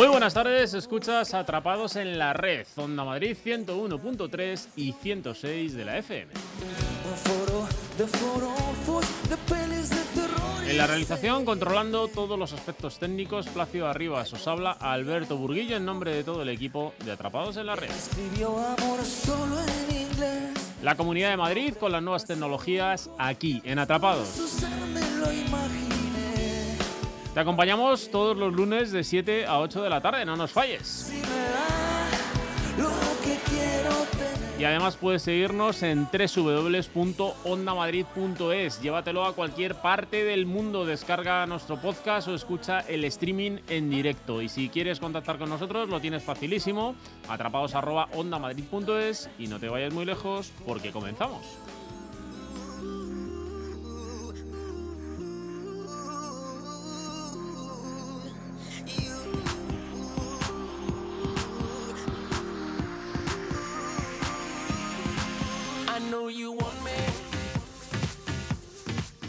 Muy buenas tardes, escuchas Atrapados en la Red, Onda Madrid 101.3 y 106 de la FM. En la realización, controlando todos los aspectos técnicos, Placio Arribas os habla Alberto Burguillo en nombre de todo el equipo de Atrapados en la Red. La Comunidad de Madrid con las nuevas tecnologías aquí, en Atrapados. Te acompañamos todos los lunes de 7 a 8 de la tarde, no nos falles. Y además puedes seguirnos en www.ondamadrid.es. Llévatelo a cualquier parte del mundo, descarga nuestro podcast o escucha el streaming en directo. Y si quieres contactar con nosotros, lo tienes facilísimo, atrapados arroba ondamadrid.es y no te vayas muy lejos porque comenzamos.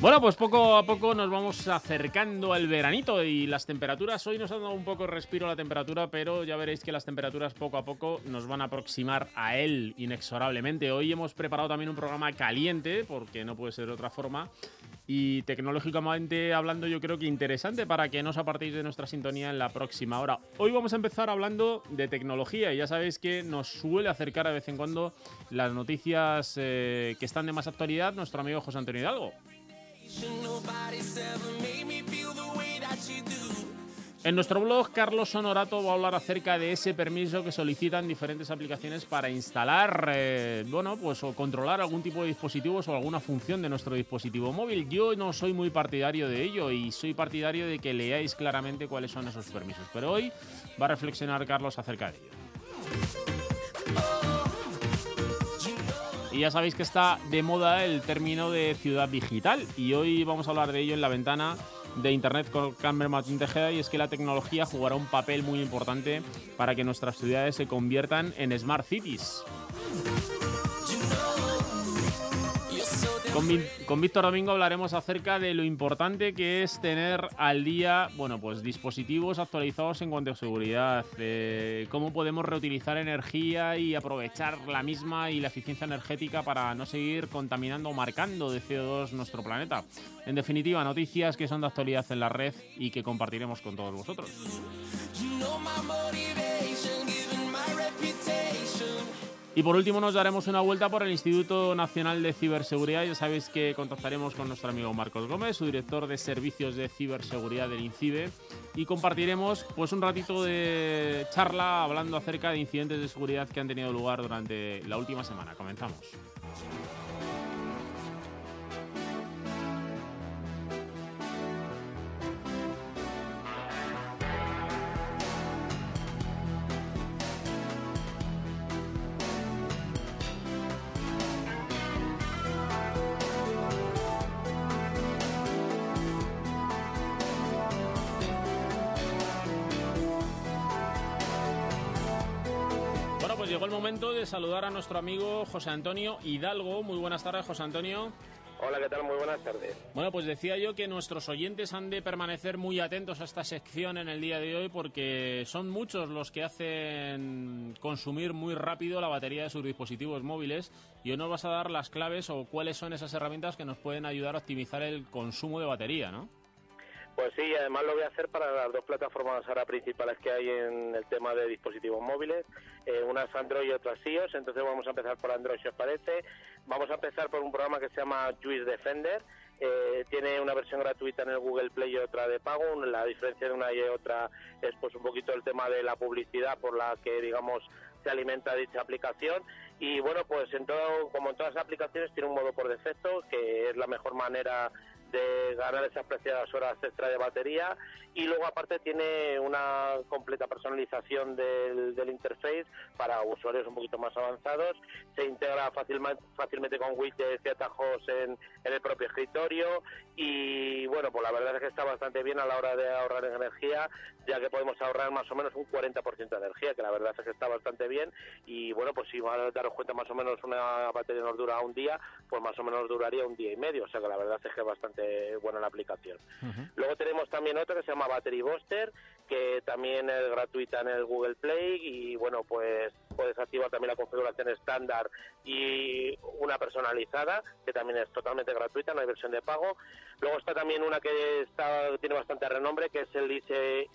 Bueno, pues poco a poco nos vamos acercando al veranito y las temperaturas, hoy nos ha dado un poco respiro la temperatura, pero ya veréis que las temperaturas poco a poco nos van a aproximar a él inexorablemente. Hoy hemos preparado también un programa caliente, porque no puede ser de otra forma, y tecnológicamente hablando yo creo que interesante para que no os apartéis de nuestra sintonía en la próxima hora. Hoy vamos a empezar hablando de tecnología y ya sabéis que nos suele acercar de vez en cuando las noticias eh, que están de más actualidad nuestro amigo José Antonio Hidalgo. En nuestro blog, Carlos Sonorato va a hablar acerca de ese permiso que solicitan diferentes aplicaciones para instalar, eh, bueno, pues o controlar algún tipo de dispositivos o alguna función de nuestro dispositivo móvil. Yo no soy muy partidario de ello y soy partidario de que leáis claramente cuáles son esos permisos. Pero hoy va a reflexionar Carlos acerca de ello. Y ya sabéis que está de moda el término de ciudad digital y hoy vamos a hablar de ello en la ventana de Internet con Carmen Martín Tejeda y es que la tecnología jugará un papel muy importante para que nuestras ciudades se conviertan en smart cities. Con, Víctor Domingo hablaremos acerca de lo importante que es tener al día, bueno, pues dispositivos actualizados en cuanto a seguridad, eh, cómo podemos reutilizar energía y aprovechar la misma y la eficiencia energética para no seguir contaminando o marcando de CO2 nuestro planeta. En definitiva, noticias que son de actualidad en la red y que compartiremos con todos vosotros. Y por último nos daremos una vuelta por el Instituto Nacional de Ciberseguridad. Ya sabéis que contactaremos con nuestro amigo Marcos Gómez, su director de servicios de ciberseguridad del INCIBE, y compartiremos pues un ratito de charla hablando acerca de incidentes de seguridad que han tenido lugar durante la última semana. Comenzamos. Saludar a nuestro amigo José Antonio Hidalgo. Muy buenas tardes, José Antonio. Hola, ¿qué tal? Muy buenas tardes. Bueno, pues decía yo que nuestros oyentes han de permanecer muy atentos a esta sección en el día de hoy porque son muchos los que hacen consumir muy rápido la batería de sus dispositivos móviles y hoy nos vas a dar las claves o cuáles son esas herramientas que nos pueden ayudar a optimizar el consumo de batería, ¿no? Pues sí, además lo voy a hacer para las dos plataformas ahora principales que hay en el tema de dispositivos móviles. Eh, una es Android y otra es iOS. Entonces vamos a empezar por Android, si os parece. Vamos a empezar por un programa que se llama Juice Defender. Eh, tiene una versión gratuita en el Google Play y otra de pago. La diferencia de una y otra es pues un poquito el tema de la publicidad por la que, digamos, se alimenta dicha aplicación y bueno pues en todo como en todas las aplicaciones tiene un modo por defecto que es la mejor manera de ganar esas preciadas horas extra de batería y luego aparte tiene una completa personalización del, del interface para usuarios un poquito más avanzados, se integra fácilmente, fácilmente con widgets y atajos en, en el propio escritorio. Y bueno, pues la verdad es que está bastante bien a la hora de ahorrar energía, ya que podemos ahorrar más o menos un 40% de energía, que la verdad es que está bastante bien. Y bueno, pues si van a daros cuenta más o menos una batería nos dura un día, pues más o menos duraría un día y medio, o sea que la verdad es que es bastante buena la aplicación. Luego tenemos también otra que se llama Battery Buster, que también es gratuita en el Google Play y bueno, pues puedes activar también la configuración estándar y una personalizada, que también es totalmente gratuita, no hay versión de pago. Luego está también una que está, tiene bastante renombre, que es el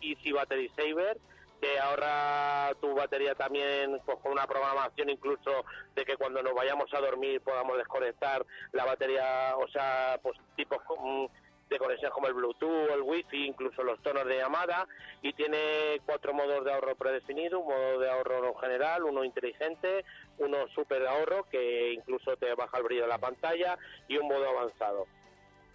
Easy Battery Saver, que ahorra tu batería también con una programación incluso de que cuando nos vayamos a dormir podamos desconectar la batería, o sea, pues tipos de conexión como el Bluetooth, el Wi-Fi, incluso los tonos de llamada y tiene cuatro modos de ahorro predefinidos, un modo de ahorro general, uno inteligente, uno super ahorro que incluso te baja el brillo de la pantalla y un modo avanzado.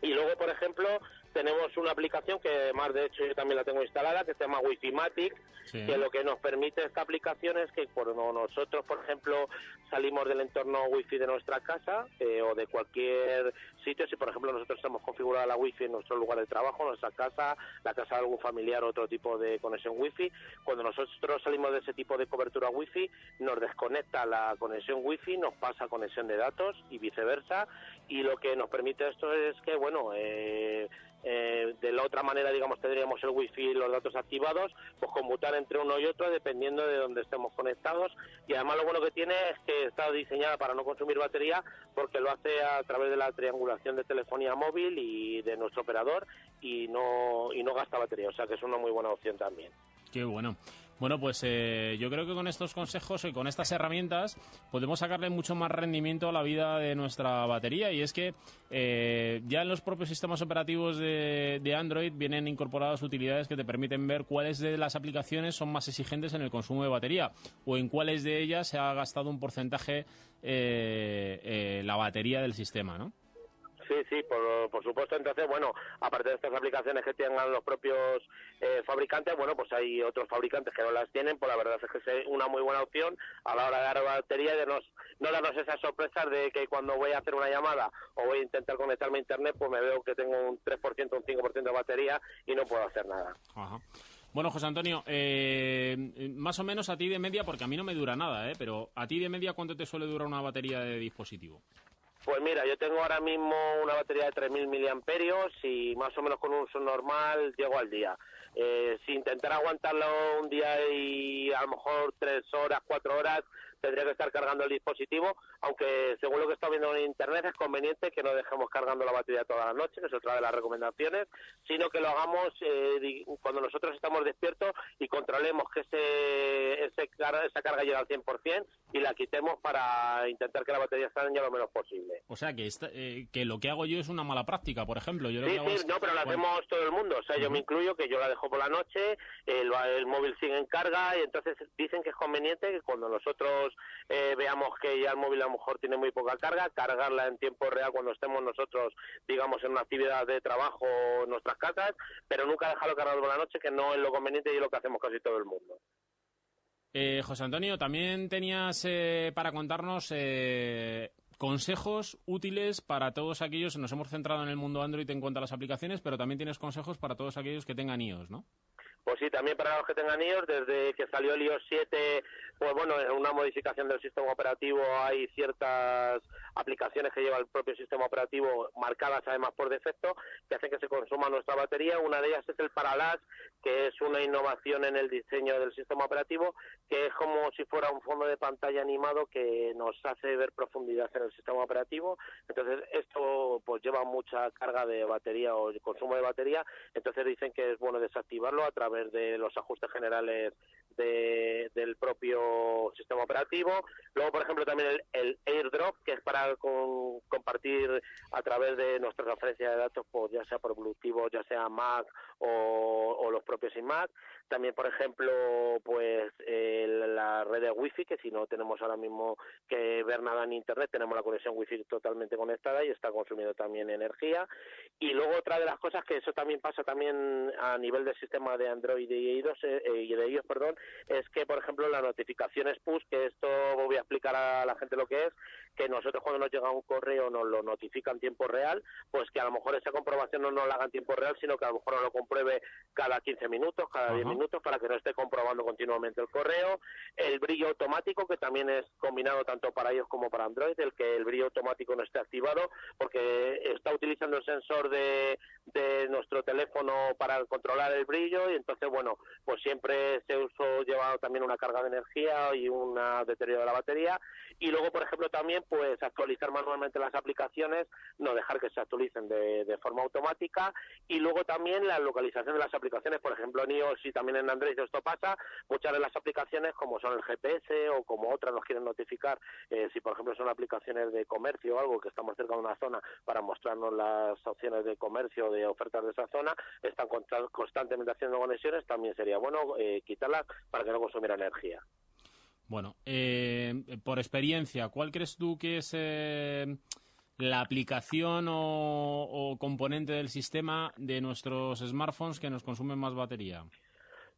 Y luego, por ejemplo, tenemos una aplicación que además de hecho yo también la tengo instalada que se llama Wi-Fi Matic que lo que nos permite esta aplicación es que cuando nosotros por ejemplo salimos del entorno Wi-Fi de nuestra casa eh, o de cualquier sitio si por ejemplo nosotros hemos configurado la Wi-Fi en nuestro lugar de trabajo nuestra casa la casa de algún familiar otro tipo de conexión Wi-Fi cuando nosotros salimos de ese tipo de cobertura Wi-Fi nos desconecta la conexión Wi-Fi nos pasa conexión de datos y viceversa y lo que nos permite esto es que bueno eh, eh, de la otra manera, digamos, tendríamos el wifi y los datos activados, pues conmutar entre uno y otro dependiendo de dónde estemos conectados. Y además lo bueno que tiene es que está diseñada para no consumir batería porque lo hace a través de la triangulación de telefonía móvil y de nuestro operador y no, y no gasta batería. O sea que es una muy buena opción también. Qué bueno. Bueno, pues eh, yo creo que con estos consejos y con estas herramientas podemos sacarle mucho más rendimiento a la vida de nuestra batería. Y es que eh, ya en los propios sistemas operativos de, Android vienen incorporadas utilidades que te permiten ver cuáles de las aplicaciones son más exigentes en el consumo de batería o en cuáles de ellas se ha gastado un porcentaje eh, la batería del sistema, ¿no? Sí, sí, por, supuesto. Entonces, bueno, aparte de estas aplicaciones que tengan los propios eh, fabricantes, bueno, pues hay otros fabricantes que no las tienen, pues la verdad es que es una muy buena opción a la hora de dar batería de no darnos esas sorpresas de que cuando voy a hacer una llamada o voy a intentar conectarme a Internet, pues me veo que tengo un 3%, un 5% de batería y no puedo hacer nada. Bueno, José Antonio, eh, más o menos a ti de media, porque a mí no me dura nada, ¿eh? pero a ti de media, ¿cuánto te suele durar una batería de dispositivo? Pues mira, yo tengo ahora mismo una batería de 3.000 miliamperios y más o menos con un uso normal llego al día. Eh, si intentar aguantarlo un día y a lo mejor tres horas, cuatro horas, tendría que estar cargando el dispositivo, aunque según lo que está viendo en internet es conveniente que no dejemos cargando la batería toda la noche, que es otra de las recomendaciones, sino que lo hagamos eh, cuando nosotros estamos despiertos y controlemos que ese, ese esa carga llegue al 100% y la quitemos para intentar que la batería esté lo menos posible. O sea, que, eh, que lo que hago yo es una mala práctica, por ejemplo. Yo sí, sí, no, pero lo hacemos todo el mundo. O sea, yo me incluyo que yo la dejo por la noche, el, el móvil sigue en carga y entonces dicen que es conveniente que cuando nosotros eh, veamos que ya el móvil a lo mejor tiene muy poca carga, cargarla en tiempo real cuando estemos nosotros, digamos, en una actividad de trabajo en nuestras casas, pero nunca dejarlo cargado por la noche, que no es lo conveniente y es lo que hacemos casi todo el mundo. Eh, José Antonio, también tenías eh, para contarnos consejos útiles para todos aquellos, nos hemos centrado en el mundo Android en cuanto a las aplicaciones, pero también tienes consejos para todos aquellos que tengan iOS, ¿no? Pues sí, también para los que tengan iOS, desde que salió el iOS 7, pues bueno, en una modificación del sistema operativo hay ciertas aplicaciones que lleva el propio sistema operativo marcadas además por defecto que hacen que se consuma nuestra batería. Una de ellas es el Parallax, que es una innovación en el diseño del sistema operativo, que es como si fuera un fondo de pantalla animado que nos hace ver profundidad en el sistema operativo. Entonces, esto pues lleva mucha carga de batería o consumo de batería, entonces dicen que es bueno desactivarlo a través de los ajustes generales del propio sistema operativo. Luego, por ejemplo, también el, AirDrop, que es para compartir a través de nuestra transferencia de datos, pues ya sea por Bluetooth, ya sea Mac o, los propios iMac. También, por ejemplo, pues la red de Wi-Fi, que si no tenemos ahora mismo que ver nada en Internet, tenemos la conexión Wi-Fi totalmente conectada y está consumiendo también energía. Y luego otra de las cosas que eso también pasa también a nivel del sistema de Android y iOS, eh, y de ellos, perdón, es que, por ejemplo, las notificaciones push, que esto voy a explicar a la gente lo que es, que nosotros cuando nos llega un correo nos lo notifica en tiempo real, pues que a lo mejor esa comprobación no nos la haga en tiempo real, sino que a lo mejor nos lo compruebe cada 15 minutos, cada 10 minutos, para que no esté comprobando continuamente el correo. El brillo automático, que también es combinado tanto para ellos como para Android, el que el brillo automático no esté activado, porque está utilizando el sensor de, de nuestro teléfono para controlar el brillo y entonces, bueno, pues siempre se uso lleva también una carga de energía y un deterioro de la batería. Y luego, por ejemplo, también pues actualizar manualmente las aplicaciones, no dejar que se actualicen de, de forma automática. Y luego también la localización de las aplicaciones, por ejemplo, en iOS y también en Android esto pasa, muchas de las aplicaciones como son el GPS o como otras nos quieren notificar eh, si por ejemplo son aplicaciones de comercio o algo que estamos cerca de una zona para mostrarnos las opciones de comercio de ofertas de esa zona, están constantemente haciendo conexiones, también sería bueno eh, quitarlas para que no consumiera energía. Bueno, eh, por experiencia, ¿cuál crees tú que es eh, la aplicación o, o, componente del sistema de nuestros smartphones que nos consumen más batería?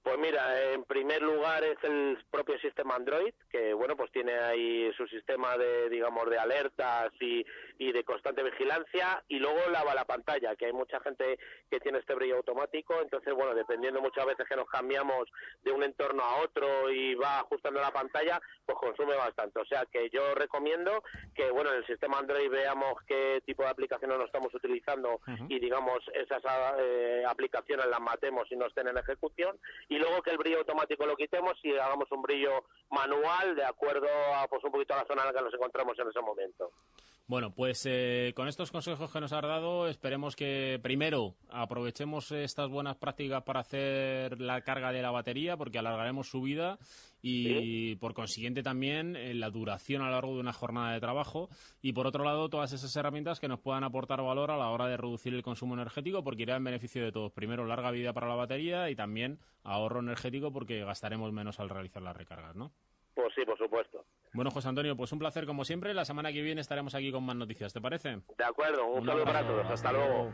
Pues mira, en primer lugar es el propio sistema Android, que bueno, pues tiene ahí su sistema de, digamos, de alertas y, y de constante vigilancia, y luego lava la pantalla, que hay mucha gente que tiene este brillo automático, entonces bueno, dependiendo muchas veces que nos cambiamos de un entorno a otro y va ajustando la pantalla, pues consume bastante. O sea que yo recomiendo que bueno, en el sistema Android veamos qué tipo de aplicaciones nos estamos utilizando uh -huh. y digamos esas eh, aplicaciones las matemos y no estén en ejecución y luego que el brillo automático lo quitemos y hagamos un brillo manual de acuerdo a pues un poquito a la zona en la que nos encontramos en ese momento. Bueno, pues eh, con estos consejos que nos has dado, esperemos que primero aprovechemos estas buenas prácticas para hacer la carga de la batería, porque alargaremos su vida y ¿Sí? por consiguiente también eh, la duración a lo largo de una jornada de trabajo. Y por otro lado, todas esas herramientas que nos puedan aportar valor a la hora de reducir el consumo energético, porque irá en beneficio de todos. Primero, larga vida para la batería y también ahorro energético, porque gastaremos menos al realizar las recargas, ¿no? Pues sí, por supuesto. Bueno, José Antonio, pues un placer como siempre. La semana que viene estaremos aquí con más noticias, ¿te parece? De acuerdo, un, un saludo para todos. Hasta, luego.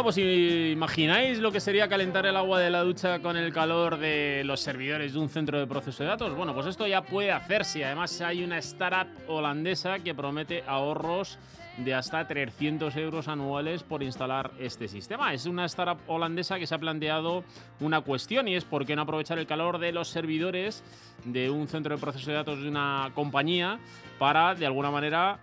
Bueno, pues imagináis lo que sería calentar el agua de la ducha con el calor de los servidores de un centro de proceso de datos. Bueno, pues esto ya puede hacerse. Además hay una startup holandesa que promete ahorros de hasta 300 euros anuales por instalar este sistema. Es una startup holandesa que se ha planteado una cuestión y es por qué no aprovechar el calor de los servidores de un centro de proceso de datos de una compañía para, de alguna manera,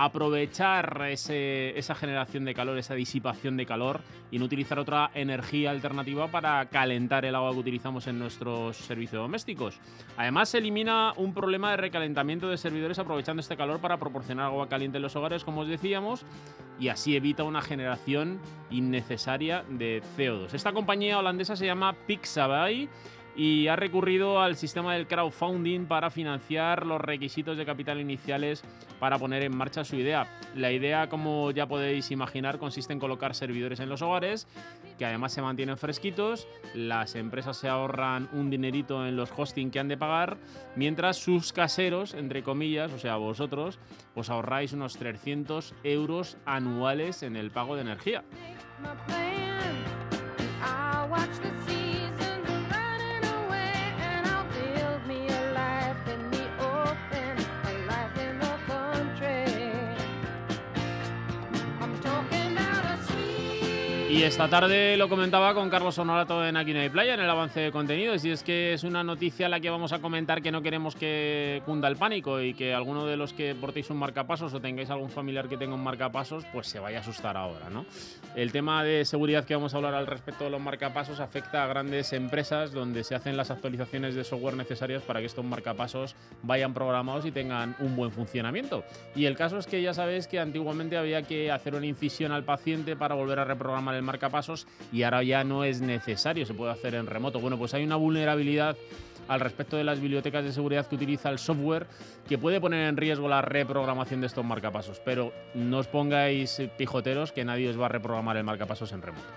aprovechar esa generación de calor, esa disipación de calor y no utilizar otra energía alternativa para calentar el agua que utilizamos en nuestros servicios domésticos. Además, se elimina un problema de recalentamiento de servidores aprovechando este calor para proporcionar agua caliente en los hogares, como os decíamos, y así evita una generación innecesaria de CO2. Esta compañía holandesa se llama Pixabay y ha recurrido al sistema del crowdfunding para financiar los requisitos de capital iniciales para poner en marcha su idea. La idea, como ya podéis imaginar, consiste en colocar servidores en los hogares que además se mantienen fresquitos, las empresas se ahorran un dinerito en los hosting que han de pagar, mientras sus caseros, entre comillas, o sea, vosotros, os ahorráis unos 300 euros anuales en el pago de energía. Y esta tarde lo comentaba con Carlos Honorato en Aquí no hay playa, en el avance de contenidos, y es que es una noticia la que vamos a comentar que no queremos que cunda el pánico y que alguno de los que portéis un marcapasos o tengáis algún familiar que tenga un marcapasos, pues se vaya a asustar ahora, ¿no? El tema de seguridad que vamos a hablar al respecto de los marcapasos afecta a grandes empresas donde se hacen las actualizaciones de software necesarias para que estos marcapasos vayan programados y tengan un buen funcionamiento. Y el caso es que ya sabéis que antiguamente había que hacer una incisión al paciente para volver a reprogramar el marcapasos y ahora ya no es necesario, se puede hacer en remoto. Bueno, pues hay una vulnerabilidad al respecto de las bibliotecas de seguridad que utiliza el software que puede poner en riesgo la reprogramación de estos marcapasos. Pero no os pongáis pijoteros que nadie os va a reprogramar el marcapasos en remoto.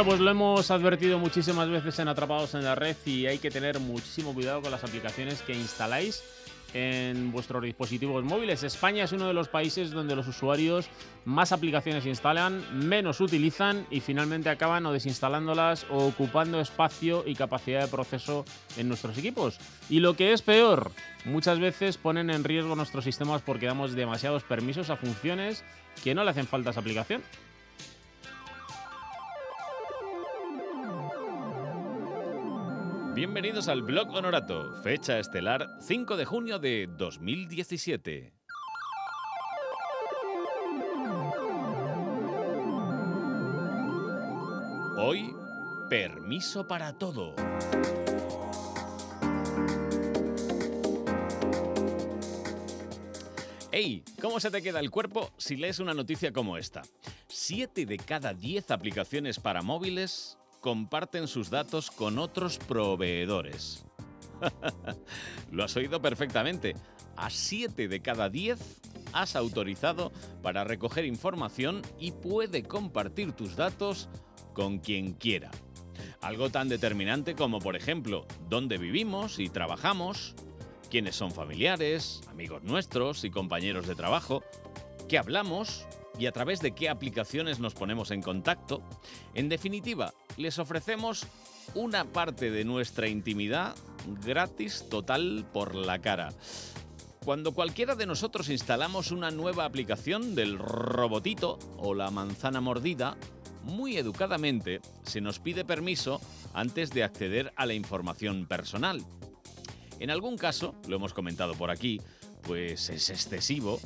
Bueno, pues lo hemos advertido muchísimas veces en Atrapados en la Red y hay que tener muchísimo cuidado con las aplicaciones que instaláis en vuestros dispositivos móviles. España es uno de los países donde los usuarios más aplicaciones instalan, menos utilizan y finalmente acaban o desinstalándolas o ocupando espacio y capacidad de proceso en nuestros equipos. Y lo que es peor, muchas veces ponen en riesgo nuestros sistemas porque damos demasiados permisos a funciones que no le hacen falta a esa aplicación. Bienvenidos al blog Honorato, fecha estelar 5 de junio de 2017. Hoy, permiso para todo. ¡Hey! ¿Cómo se te queda el cuerpo si lees una noticia como esta? Siete de cada 10 aplicaciones para móviles comparten sus datos con otros proveedores. Lo has oído perfectamente. A 7 de cada 10 has autorizado para recoger información y puede compartir tus datos con quien quiera. Algo tan determinante como, por ejemplo, dónde vivimos y trabajamos, quiénes son familiares, amigos nuestros y compañeros de trabajo, qué hablamos y a través de qué aplicaciones nos ponemos en contacto. En definitiva, les ofrecemos una parte de nuestra intimidad gratis total por la cara. Cuando cualquiera de nosotros instalamos una nueva aplicación del robotito o la manzana mordida, muy educadamente se nos pide permiso antes de acceder a la información personal. En algún caso, lo hemos comentado por aquí, pues es excesivo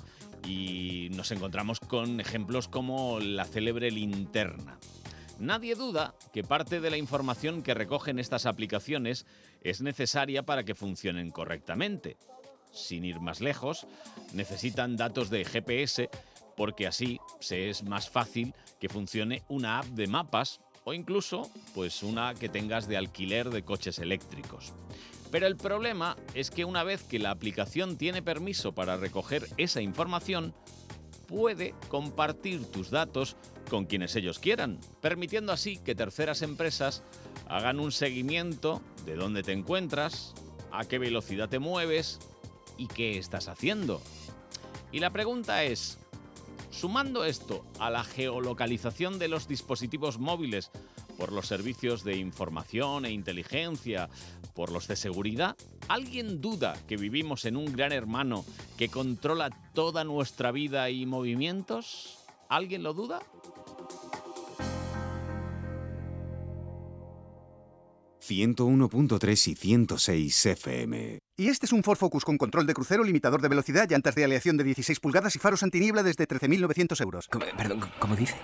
y nos encontramos con ejemplos como la célebre linterna. Nadie duda que parte de la información que recogen estas aplicaciones es necesaria para que funcionen correctamente. Sin ir más lejos, necesitan datos de GPS porque así se es más fácil que funcione una app de mapas o incluso pues una que tengas de alquiler de coches eléctricos. Pero el problema es que una vez que la aplicación tiene permiso para recoger esa información, puede compartir tus datos con quienes ellos quieran, permitiendo así que terceras empresas hagan un seguimiento de dónde te encuentras, a qué velocidad te mueves y qué estás haciendo. Y la pregunta es, sumando esto a la geolocalización de los dispositivos móviles por los servicios de información e inteligencia, por los de seguridad, ¿alguien duda que vivimos en un gran hermano que controla toda nuestra vida y movimientos? ¿Alguien lo duda? ...101.3 y 106 FM. Y este es un Ford Focus con control de crucero, limitador de velocidad, llantas de aleación de 16 pulgadas y faros antiniebla desde 13.900 euros. ¿Cómo- Perdón, ¿cómo dice?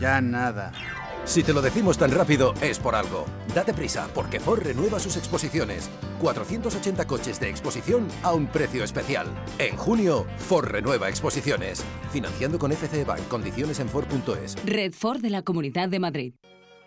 Ya nada. Si te lo decimos tan rápido, es por algo. Date prisa, porque Ford renueva sus exposiciones. 480 coches de exposición a un precio especial. En junio, Ford renueva exposiciones. Financiando con FCE Bank. Condiciones en Ford.es. Red Ford de la Comunidad de Madrid.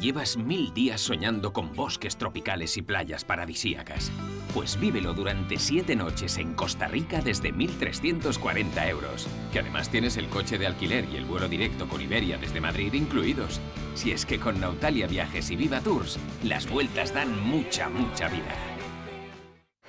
Llevas mil días soñando con bosques tropicales y playas paradisíacas. Pues vívelo durante siete noches en Costa Rica desde 1.340 euros. Que además tienes el coche de alquiler y el vuelo directo con Iberia desde Madrid incluidos. Si es que con Nautalia Viajes y Viva Tours, las vueltas dan mucha, mucha vida.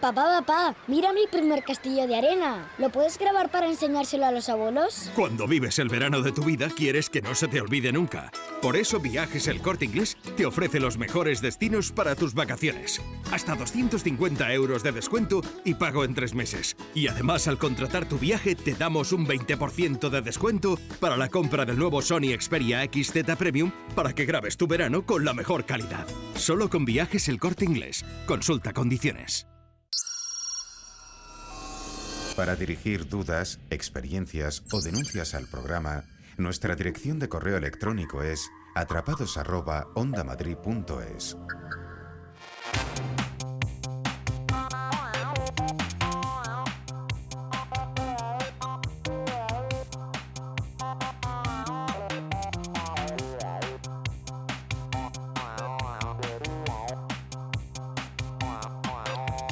Papá, papá, mira mi primer castillo de arena. ¿Lo puedes grabar para enseñárselo a los abuelos? Cuando vives el verano de tu vida, quieres que no se te olvide nunca. Por eso Viajes El Corte Inglés te ofrece los mejores destinos para tus vacaciones. Hasta 250 euros de descuento y pago en tres meses. Y además al contratar tu viaje te damos un 20% de descuento para la compra del nuevo Sony Xperia XZ Premium para que grabes tu verano con la mejor calidad. Solo con Viajes El Corte Inglés. Consulta condiciones. Para dirigir dudas, experiencias o denuncias al programa, nuestra dirección de correo electrónico es atrapados@ondamadrid.es.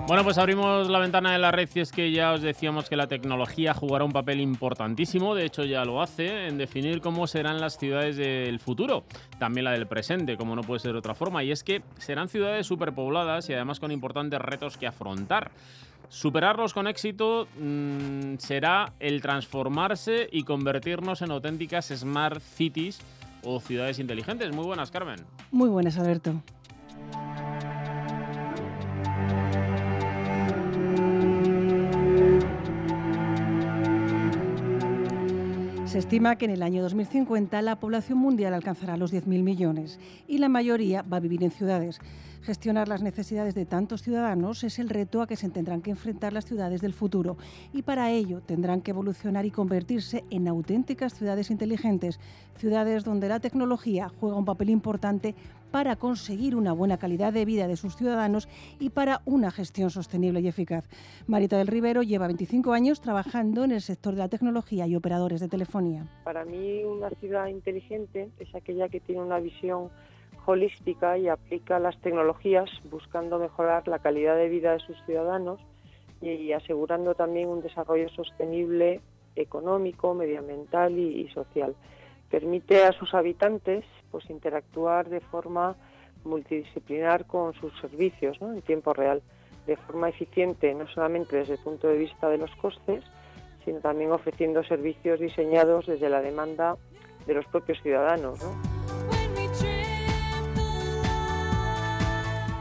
Bueno, pues abrimos la ventana de la red y es que ya os decíamos que la tecnología jugará un papel importantísimo, de hecho ya lo hace, en definir cómo serán las ciudades del futuro, también la del presente, como no puede ser de otra forma, y es que serán ciudades superpobladas y además con importantes retos que afrontar. Superarlos con éxito mm, será el transformarse y convertirnos en auténticas smart cities o ciudades inteligentes. Muy buenas, Carmen. Muy buenas, Alberto. Se estima que en el año 2050 la población mundial alcanzará los 10.000 millones y la mayoría va a vivir en ciudades. Gestionar las necesidades de tantos ciudadanos es el reto a que se tendrán que enfrentar las ciudades del futuro y para ello tendrán que evolucionar y convertirse en auténticas ciudades inteligentes, ciudades donde la tecnología juega un papel importante para conseguir una buena calidad de vida de sus ciudadanos y para una gestión sostenible y eficaz. Marita del Rivero lleva 25 años trabajando en el sector de la tecnología y operadores de telefonía. Para mí una ciudad inteligente es aquella que tiene una visión holística y aplica las tecnologías buscando mejorar la calidad de vida de sus ciudadanos y asegurando también un desarrollo sostenible económico, medioambiental y, y social. Permite a sus habitantes pues interactuar de forma multidisciplinar con sus servicios en tiempo real, de forma eficiente, no solamente desde el punto de vista de los costes, sino también ofreciendo servicios diseñados desde la demanda de los propios ciudadanos.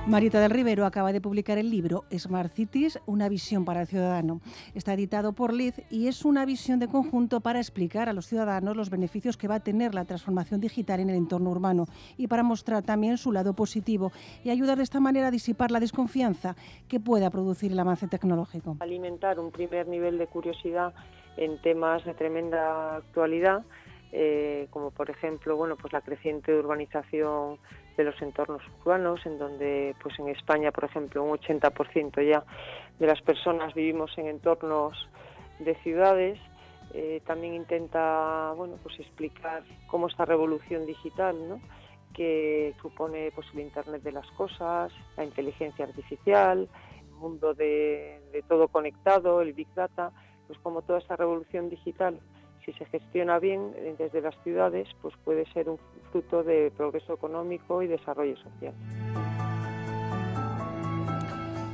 Marita del Rivero acaba de publicar el libro Smart Cities, una visión para el ciudadano. Está editado por Liz y es una visión de conjunto para explicar a los ciudadanos los beneficios que va a tener la transformación digital en el entorno urbano y para mostrar también su lado positivo y ayudar de esta manera a disipar la desconfianza que pueda producir el avance tecnológico. Alimentar un primer nivel de curiosidad en temas de tremenda actualidad, eh, como por ejemplo bueno, pues la creciente urbanización de los entornos urbanos, en donde pues en España, por ejemplo, un 80% ya de las personas vivimos en entornos de ciudades. Eh, también intenta bueno, pues explicar cómo esta revolución digital, ¿no? que supone pues, el Internet de las cosas, la inteligencia artificial, el mundo de, de todo conectado, el Big Data, pues como toda esta revolución digital si se gestiona bien eh, desde las ciudades, pues puede ser un fruto de progreso económico y desarrollo social.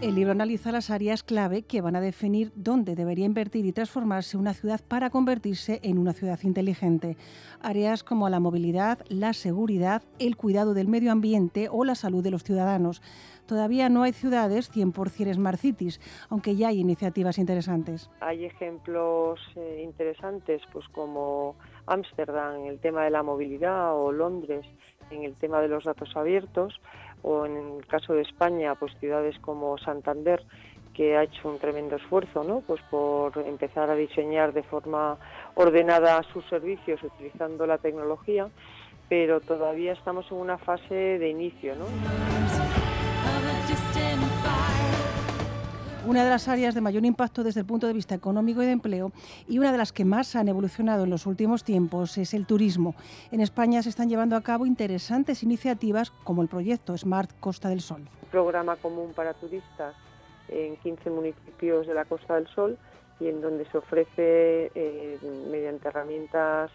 El libro analiza las áreas clave que van a definir dónde debería invertir y transformarse una ciudad para convertirse en una ciudad inteligente. Áreas como la movilidad, la seguridad, el cuidado del medio ambiente o la salud de los ciudadanos. Todavía no hay ciudades 100% Smart Cities, aunque ya hay iniciativas interesantes. Hay ejemplos eh, interesantes, pues como Ámsterdam en el tema de la movilidad o Londres en el tema de los datos abiertos o en el caso de España, pues ciudades como Santander que ha hecho un tremendo esfuerzo, ¿no? Pues por empezar a diseñar de forma ordenada sus servicios utilizando la tecnología, pero todavía estamos en una fase de inicio, ¿no? Una de las áreas de mayor impacto desde el punto de vista económico y de empleo y una de las que más han evolucionado en los últimos tiempos es el turismo. En España se están llevando a cabo interesantes iniciativas como el proyecto Smart Costa del Sol. Un programa común para turistas en 15 municipios de la Costa del Sol y en donde se ofrece eh, mediante herramientas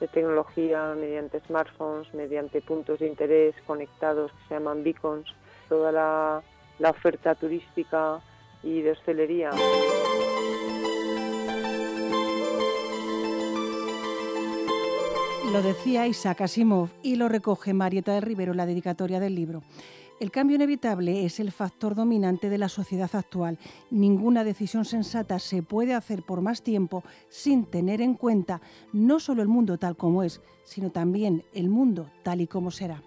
de tecnología, mediante smartphones, mediante puntos de interés conectados que se llaman beacons, toda la, oferta turística y de hostelería. Lo decía Isaac Asimov y lo recoge Marieta del Rivero en la dedicatoria del libro. El cambio inevitable es el factor dominante de la sociedad actual. Ninguna decisión sensata se puede hacer por más tiempo sin tener en cuenta no solo el mundo tal como es, sino también el mundo tal y como será.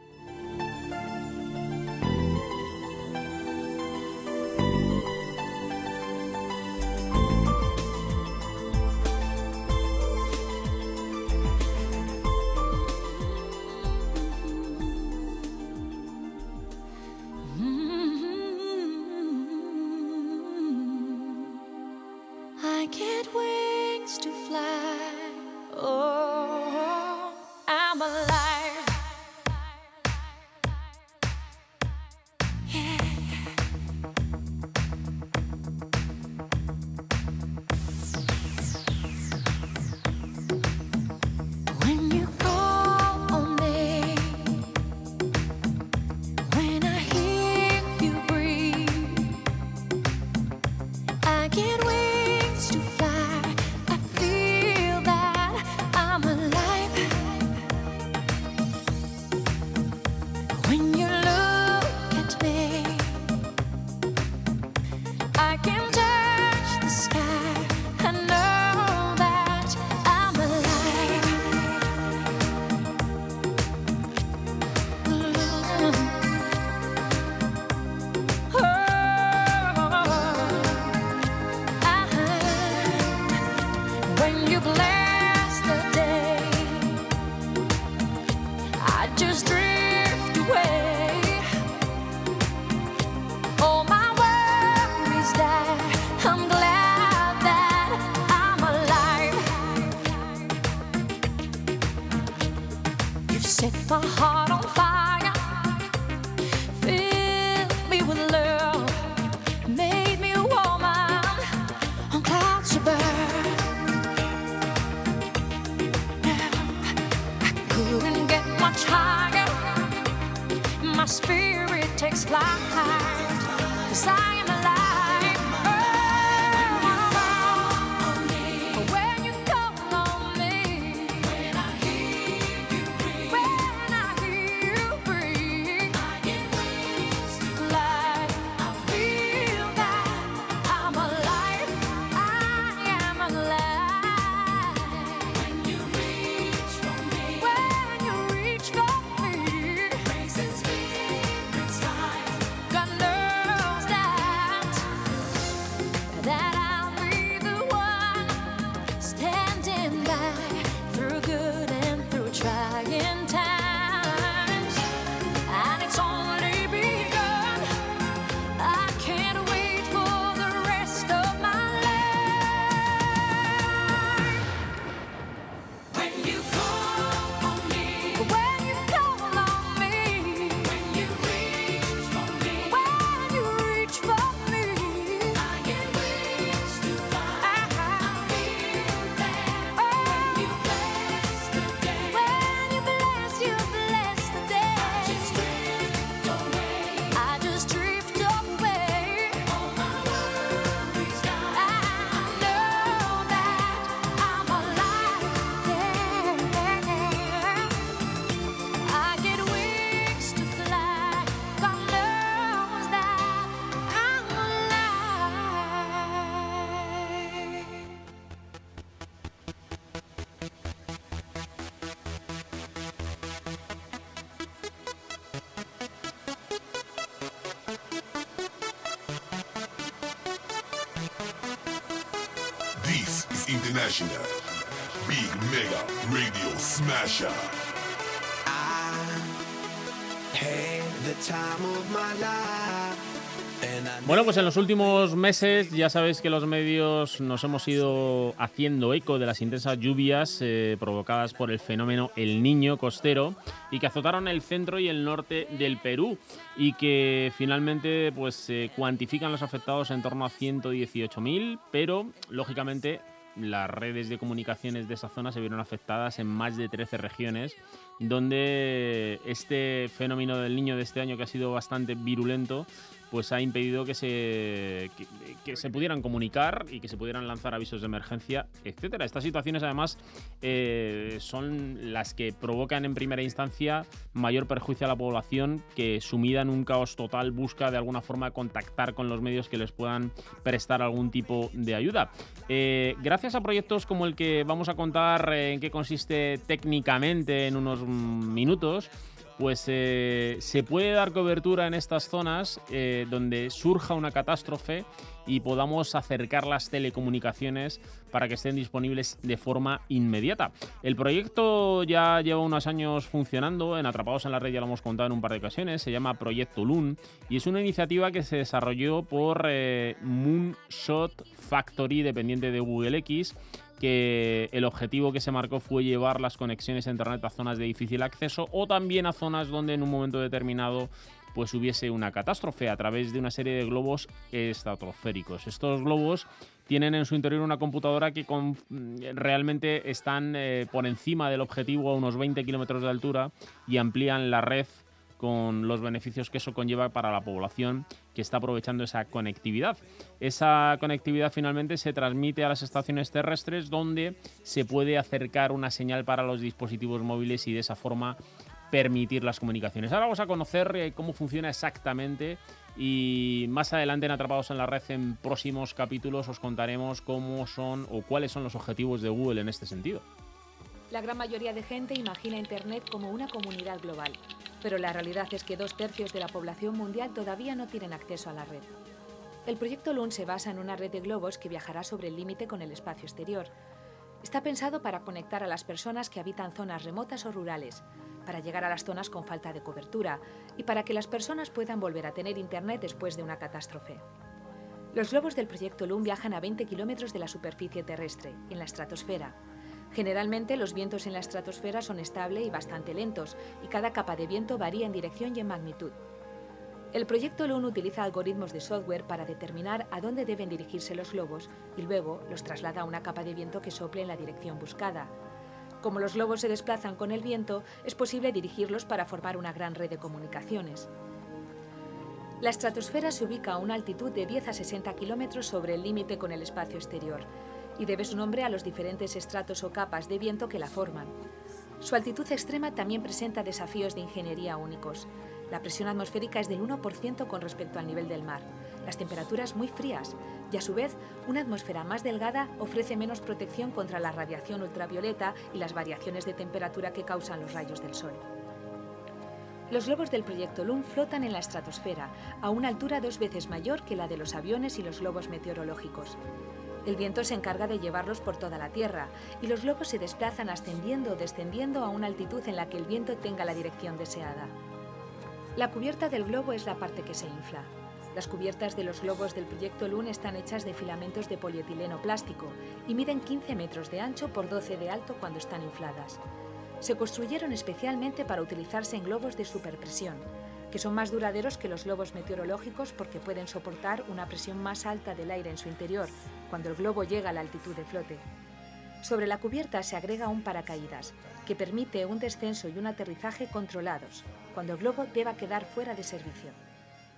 Smasher. I had the time of my life, Bueno, pues en los últimos meses ya sabéis que los medios nos hemos ido haciendo eco de las intensas lluvias eh, provocadas por el fenómeno El Niño costero y que azotaron el centro y el norte del Perú y que finalmente pues se cuantifican los afectados en torno a 118.000, pero lógicamente las redes de comunicaciones de esa zona se vieron afectadas en más de 13 regiones, donde este fenómeno del niño de este año, que ha sido bastante virulento, pues ha impedido que se, que, se pudieran comunicar y que se pudieran lanzar avisos de emergencia, etcétera. Estas situaciones, además, eh, son las que provocan en primera instancia mayor perjuicio a la población que, sumida en un caos total, busca de alguna forma contactar con los medios que les puedan prestar algún tipo de ayuda. Eh, gracias a proyectos como el que vamos a contar eh, en qué consiste técnicamente en unos minutos, pues eh, se puede dar cobertura en estas zonas eh, donde surja una catástrofe y podamos acercar las telecomunicaciones para que estén disponibles de forma inmediata. El proyecto ya lleva unos años funcionando, en Atrapados en la Red ya lo hemos contado en un par de ocasiones, se llama Proyecto LUN y es una iniciativa que se desarrolló por eh, Moonshot Factory, dependiente de Google X, que el objetivo que se marcó fue llevar las conexiones a Internet a zonas de difícil acceso o también a zonas donde en un momento determinado pues hubiese una catástrofe a través de una serie de globos estratosféricos. Estos globos tienen en su interior una computadora que con- realmente están eh, por encima del objetivo a unos 20 kilómetros de altura y amplían la red con los beneficios que eso conlleva para la población que está aprovechando esa conectividad. Esa conectividad finalmente se transmite a las estaciones terrestres donde se puede acercar una señal para los dispositivos móviles y de esa forma permitir las comunicaciones. Ahora vamos a conocer eh, cómo funciona exactamente y más adelante en Atrapados en la Red en próximos capítulos os contaremos cómo son o cuáles son los objetivos de Google en este sentido. La gran mayoría de gente imagina Internet como una comunidad global, pero la realidad es que dos tercios de la población mundial todavía no tienen acceso a la red. El proyecto LUN se basa en una red de globos que viajará sobre el límite con el espacio exterior. Está pensado para conectar a las personas que habitan zonas remotas o rurales, para llegar a las zonas con falta de cobertura y para que las personas puedan volver a tener Internet después de una catástrofe. Los globos del proyecto LUN viajan a 20 kilómetros de la superficie terrestre, en la estratosfera. Generalmente los vientos en la estratosfera son estables y bastante lentos, y cada capa de viento varía en dirección y en magnitud. El proyecto LUN utiliza algoritmos de software para determinar a dónde deben dirigirse los globos y luego los traslada a una capa de viento que sople en la dirección buscada. Como los globos se desplazan con el viento, es posible dirigirlos para formar una gran red de comunicaciones. La estratosfera se ubica a una altitud de 10 a 60 kilómetros sobre el límite con el espacio exterior y debe su nombre a los diferentes estratos o capas de viento que la forman. Su altitud extrema también presenta desafíos de ingeniería únicos. La presión atmosférica es del 1% con respecto al nivel del mar, las temperaturas muy frías y a su vez una atmósfera más delgada ofrece menos protección contra la radiación ultravioleta y las variaciones de temperatura que causan los rayos del sol. Los globos del proyecto LUN flotan en la estratosfera, a una altura dos veces mayor que la de los aviones y los globos meteorológicos. El viento se encarga de llevarlos por toda la Tierra y los globos se desplazan ascendiendo o descendiendo a una altitud en la que el viento tenga la dirección deseada. La cubierta del globo es la parte que se infla. Las cubiertas de los globos del proyecto LUN están hechas de filamentos de polietileno plástico y miden 15 metros de ancho por 12 de alto cuando están infladas. Se construyeron especialmente para utilizarse en globos de superpresión, que son más duraderos que los globos meteorológicos porque pueden soportar una presión más alta del aire en su interior cuando el globo llega a la altitud de flote. Sobre la cubierta se agrega un paracaídas, que permite un descenso y un aterrizaje controlados, cuando el globo deba quedar fuera de servicio.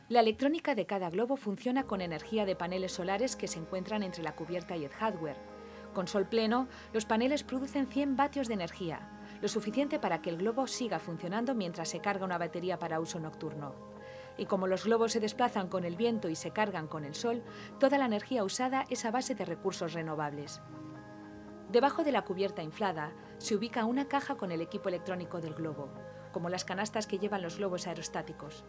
La electrónica de cada globo funciona con energía de paneles solares que se encuentran entre la cubierta y el hardware. Con sol pleno, los paneles producen 100 vatios de energía, lo suficiente para que el globo siga funcionando mientras se carga una batería para uso nocturno. Y como los globos se desplazan con el viento y se cargan con el sol, toda la energía usada es a base de recursos renovables. Debajo de la cubierta inflada se ubica una caja con el equipo electrónico del globo, como las canastas que llevan los globos aerostáticos.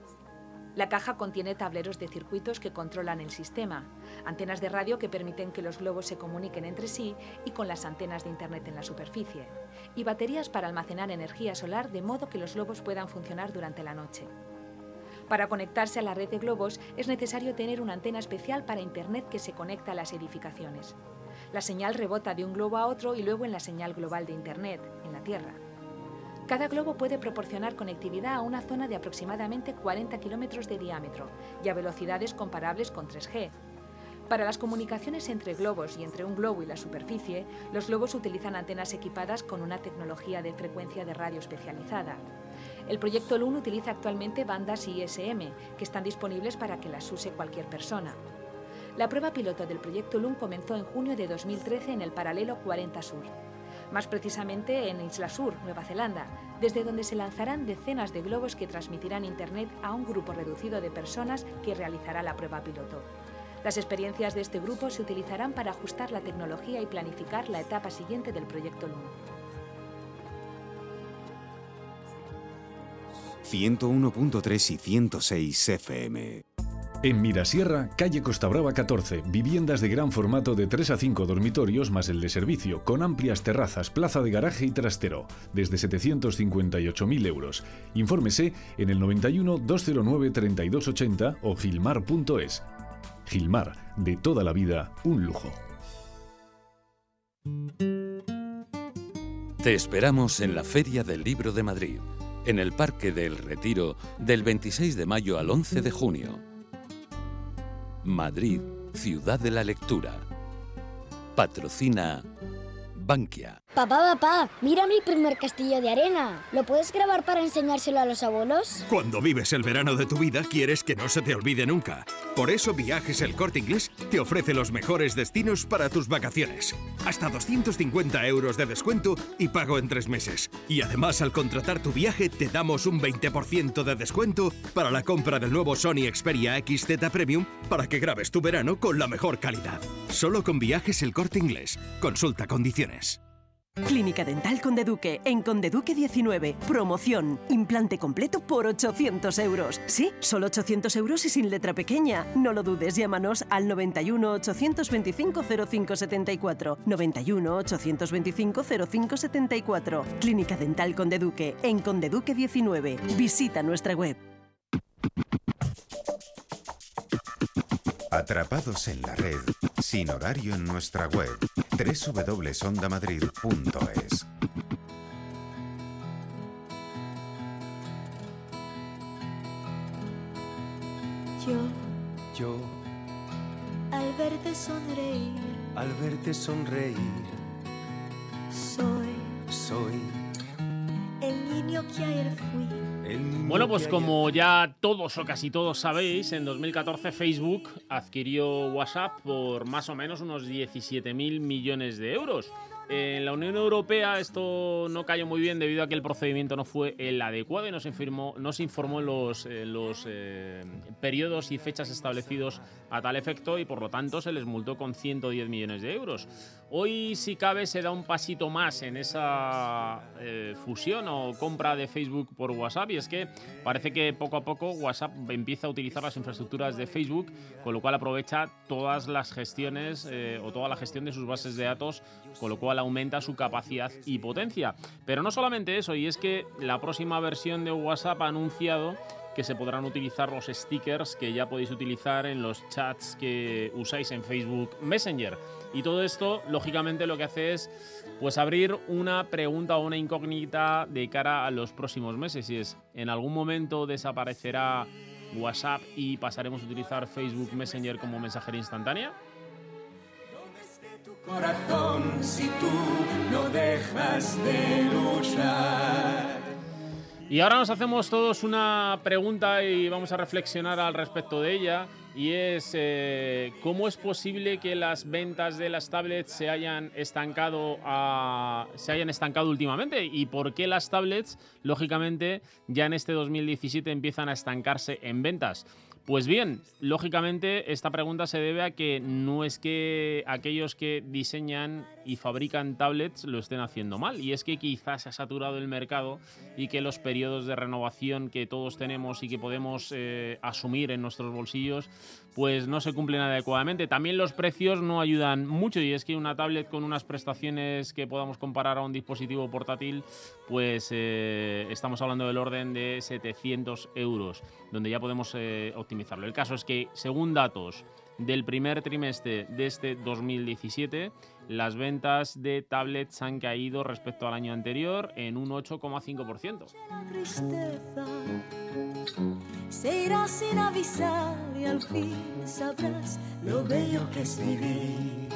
La caja contiene tableros de circuitos que controlan el sistema, antenas de radio que permiten que los globos se comuniquen entre sí y con las antenas de Internet en la superficie, y baterías para almacenar energía solar de modo que los globos puedan funcionar durante la noche. Para conectarse a la red de globos es necesario tener una antena especial para Internet que se conecta a las edificaciones. La señal rebota de un globo a otro y luego en la señal global de Internet, en la Tierra. Cada globo puede proporcionar conectividad a una zona de aproximadamente 40 kilómetros de diámetro y a velocidades comparables con 3G. Para las comunicaciones entre globos y entre un globo y la superficie, los globos utilizan antenas equipadas con una tecnología de frecuencia de radio especializada. El proyecto LUN utiliza actualmente bandas ISM, que están disponibles para que las use cualquier persona. La prueba piloto del proyecto LUN comenzó en junio de 2013 en el paralelo 40 Sur más precisamente en Isla Sur, Nueva Zelanda, desde donde se lanzarán decenas de globos que transmitirán Internet a un grupo reducido de personas que realizará la prueba piloto. Las experiencias de este grupo se utilizarán para ajustar la tecnología y planificar la etapa siguiente del proyecto LUN. 101.3 y 106 FM. En Mirasierra, calle Costa Brava 14, viviendas de gran formato de 3 a 5 dormitorios más el de servicio, con amplias terrazas, plaza de garaje y trastero, desde 758.000 euros. Infórmese en el 91 209 3280 o gilmar.es. Gilmar, de toda la vida, un lujo. Te esperamos en la Feria del Libro de Madrid, en el Parque del Retiro, del 26 de mayo al 11 de junio. Madrid, ciudad de la lectura. Patrocina Bankia. Papá, papá, mira mi primer castillo de arena. ¿Lo puedes grabar para enseñárselo a los abuelos? Cuando vives el verano de tu vida, quieres que no se te olvide nunca. Por eso Viajes El Corte Inglés te ofrece los mejores destinos para tus vacaciones. Hasta 250 euros de descuento y pago en tres meses. Y además, al contratar tu viaje, te damos un 20% de descuento para la compra del nuevo Sony Xperia XZ Premium para que grabes tu verano con la mejor calidad. Solo con Viajes El Corte Inglés. Consulta condiciones. Clínica Dental Conde Duque, en Conde Duque 19. Promoción. Implante completo por 800 euros. Sí, solo 800 euros y sin letra pequeña. No lo dudes, llámanos al 91 825 0574. 91 825 0574. Clínica Dental Conde Duque, en Conde Duque 19. Visita nuestra web. Atrapados en la red, sin horario en nuestra web, www.ondamadrid.es. Yo, Yo, al verte sonreír, al verte sonreír, soy. Soy. El niño que ayer fui. Bueno, pues como ya todos o casi todos sabéis, en 2014 Facebook adquirió WhatsApp por más o menos unos 17.000 millones de euros. En la Unión Europea esto no cayó muy bien debido a que el procedimiento no fue el adecuado y no se informó, no se informó en los, los eh, periodos y fechas establecidos a tal efecto y por lo tanto se les multó con 110 millones de euros. Hoy, si cabe, se da un pasito más en esa eh, fusión o compra de Facebook por WhatsApp y es que parece que poco a poco WhatsApp empieza a utilizar las infraestructuras de Facebook, con lo cual aprovecha todas las gestiones eh, o toda la gestión de sus bases de datos, con lo cual aumenta su capacidad y potencia. Pero no solamente eso, y es que la próxima versión de WhatsApp ha anunciado que se podrán utilizar los stickers que ya podéis utilizar en los chats que usáis en Facebook Messenger. Y todo esto, lógicamente, lo que hace es pues abrir una pregunta o una incógnita de cara a los próximos meses. Y es, ¿en algún momento desaparecerá WhatsApp y pasaremos a utilizar Facebook Messenger como mensajería instantánea? Y ahora nos hacemos todos una pregunta y vamos a reflexionar al respecto de ella. Y es, eh, ¿cómo es posible que las ventas de las tablets se hayan estancado, se hayan estancado últimamente? ¿Y por qué las tablets, lógicamente, ya en este 2017 empiezan a estancarse en ventas? Pues bien, lógicamente esta pregunta se debe a que no es que aquellos que diseñan y fabrican tablets lo estén haciendo mal, y es que quizás se ha saturado el mercado y que los periodos de renovación que todos tenemos y que podemos eh, asumir en nuestros bolsillos, pues no se cumplen adecuadamente. También los precios no ayudan mucho, y es que una tablet con unas prestaciones que podamos comparar a un dispositivo portátil, pues eh, estamos hablando del orden de 700 euros, donde ya podemos eh, optimizarlo. El caso es que, según datos del primer trimestre de este 2017, las ventas de tablets han caído respecto al año anterior en un 8,5%. tristeza se irá sin avisar y al fin sabrás lo bello que es vivir.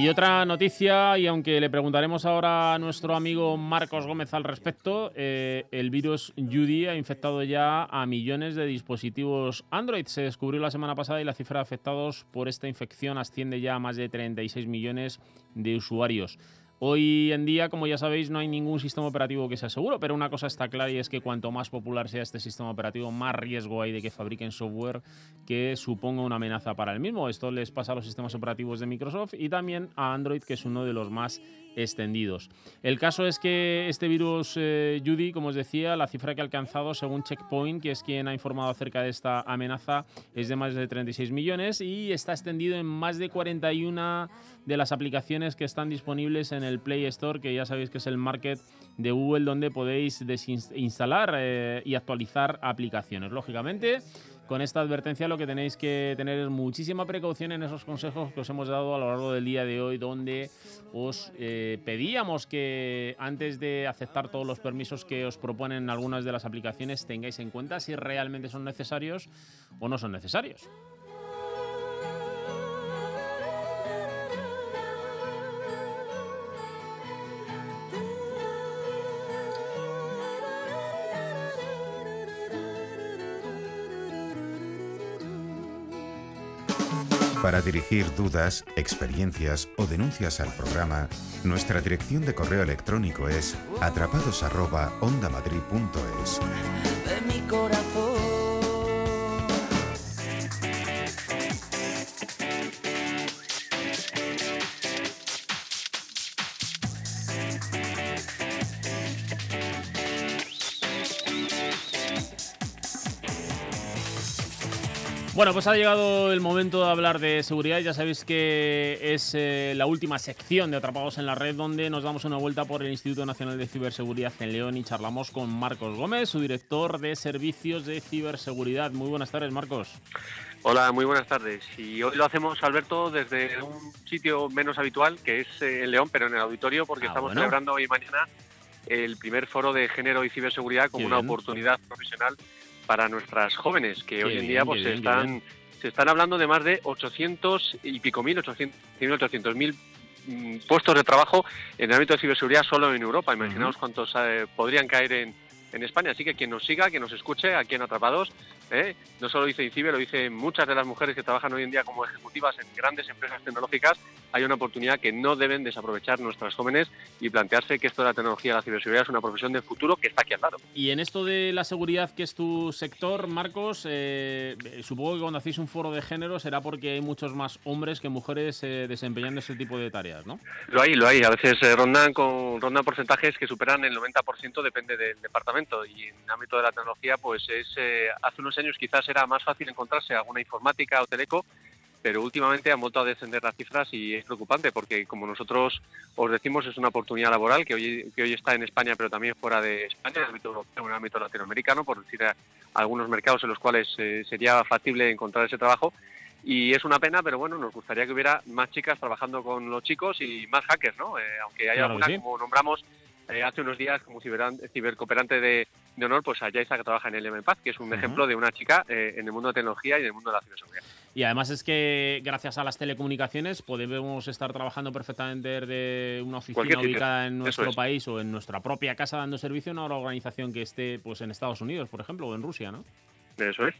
Y otra noticia, y aunque le preguntaremos ahora a nuestro amigo Marcos Gómez al respecto, eh, el virus Judy ha infectado ya a millones de dispositivos Android. Se descubrió la semana pasada y la cifra de afectados por esta infección asciende ya a más de 36 millones de usuarios. Hoy en día, como ya sabéis, no hay ningún sistema operativo que sea seguro, pero una cosa está clara y es que cuanto más popular sea este sistema operativo, más riesgo hay de que fabriquen software que suponga una amenaza para el mismo. Esto les pasa a los sistemas operativos de Microsoft y también a Android, que es uno de los más extendidos. El caso es que este virus eh, Judy, como os decía, la cifra que ha alcanzado según Checkpoint, que es quien ha informado acerca de esta amenaza, es de más de 36 millones y está extendido en más de 41 de las aplicaciones que están disponibles en el Play Store, que ya sabéis que es el market de Google donde podéis desinstalar eh, y actualizar aplicaciones. Lógicamente, con esta advertencia lo que tenéis que tener es muchísima precaución en esos consejos que os hemos dado a lo largo del día de hoy, donde os eh, pedíamos que antes de aceptar todos los permisos que os proponen algunas de las aplicaciones tengáis en cuenta si realmente son necesarios o no son necesarios. Para dirigir dudas, experiencias o denuncias al programa, nuestra dirección de correo electrónico es atrapados@ondamadrid.es. Bueno, pues ha llegado el momento de hablar de seguridad. Ya sabéis que es eh, la última sección de Atrapados en la Red, donde nos damos una vuelta por el Instituto Nacional de Ciberseguridad en León y charlamos con Marcos Gómez, su director de servicios de ciberseguridad. Muy buenas tardes, Marcos. Hola, muy buenas tardes. Y hoy lo hacemos, Alberto, desde un sitio menos habitual, que es eh, en León, pero en el auditorio, porque Ah, estamos bueno. celebrando hoy y mañana el primer foro de género y ciberseguridad como Qué una bien. oportunidad profesional para nuestras jóvenes, que Qué hoy en bien, día pues se bien, están bien. se están hablando de más de 800 y pico mil, 800 800 mil mm, puestos de trabajo en el ámbito de ciberseguridad solo en Europa. Imaginaos cuántos eh, podrían caer en, en España. Así que quien nos siga, quien nos escuche aquí en Atrapados, ¿eh? no solo dice INCIBE, lo dicen muchas de las mujeres que trabajan hoy en día como ejecutivas en grandes empresas tecnológicas. Hay una oportunidad que no deben desaprovechar nuestras jóvenes y plantearse que esto de la tecnología la ciberseguridad es una profesión del futuro que está aquí al lado. Y en esto de la seguridad, que es tu sector, Marcos, eh, eh, supongo que cuando hacéis un foro de género será porque hay muchos más hombres que mujeres eh, desempeñando este tipo de tareas, ¿no? Lo hay, lo hay. A veces eh, rondan con rondan porcentajes que superan el 90%, depende del departamento. Y en el ámbito de la tecnología, pues es eh, hace unos años quizás era más fácil encontrarse alguna informática o teleco, pero últimamente han vuelto a descender las cifras y es preocupante porque, como nosotros os decimos, es una oportunidad laboral que hoy, que hoy está en España, pero también fuera de España, en el ámbito en el ámbito latinoamericano, por decir a- algunos mercados en los cuales eh, sería factible encontrar ese trabajo. Y es una pena, pero bueno, nos gustaría que hubiera más chicas trabajando con los chicos y más hackers, ¿no? Eh, aunque haya alguna, como nombramos eh, hace unos días, como cibercooperante de, de honor, pues a Yaisa, que trabaja en el MPAZ, que es un ejemplo de una chica eh, en el mundo de tecnología y en el mundo de la ciberseguridad. Y además es que gracias a las telecomunicaciones podemos estar trabajando perfectamente desde una oficina ubicada en nuestro es. país o en nuestra propia casa dando servicio a una organización que esté pues en Estados Unidos, por ejemplo, o en Rusia, ¿no? Eso es.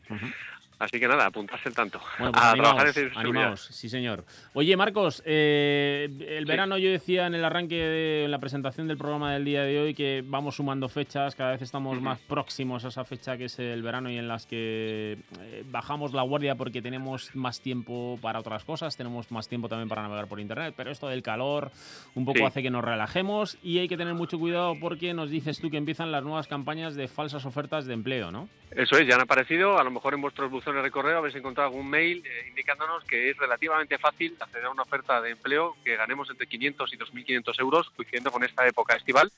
Así que nada, apuntarse el tanto. Bueno, pues a animaos, trabajar animaos, sí señor. Oye, Marcos, eh, el Sí. verano yo decía en el arranque, de, en la presentación del programa del día de hoy, que vamos sumando fechas, cada vez estamos más próximos a esa fecha que es el verano y en las que eh, bajamos la guardia porque tenemos más tiempo para otras cosas, tenemos más tiempo también para navegar por internet, pero esto del calor un poco Sí. hace que nos relajemos y hay que tener mucho cuidado porque nos dices tú que empiezan las nuevas campañas de falsas ofertas de empleo, ¿no? Eso es, ya han aparecido. A lo mejor en vuestros buzones de correo habéis encontrado algún mail eh, indicándonos que es relativamente fácil acceder a una oferta de empleo que ganemos entre 500 y 2.500 euros, coincidiendo con esta época estival.